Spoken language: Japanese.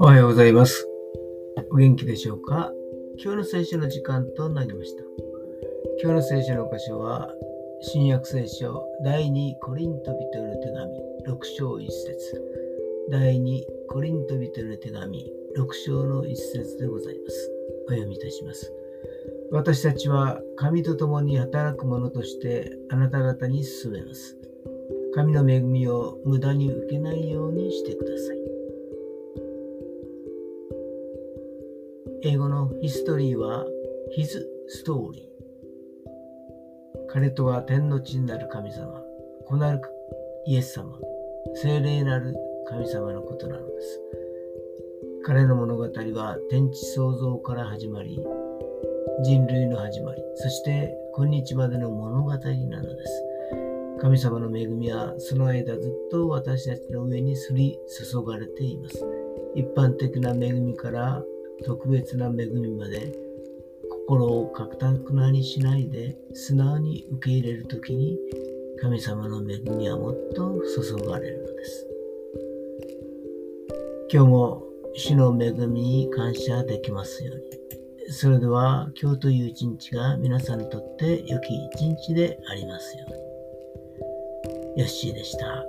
おはようございます。お元気でしょうか？今日の聖書の時間となりました。今日の聖書の箇所は、新約聖書第2コリント人の手紙6章1節第2コリント人の手紙6章の1節でございます。お読みいたします。私たちは神と共に働く者としてあなた方に進めます。神の恵みを無駄に受けないようにしてください。英語のヒストリーは His Story。彼とは天の地になる神様、子なるイエス様、精霊なる神様のことなのです。彼の物語は天地創造から始まり、人類の始まり、そして今日までの物語なのです。神様の恵みはその間ずっと私たちの上に降り注がれています。一般的な恵みから特別な恵みまで心をかくたくなにしないで素直に受け入れるときに神様の恵みはもっと注がれるのです。今日も主の恵みに感謝できますように。それでは今日という一日が皆さんにとって良き一日でありますように。ヨッシーでした。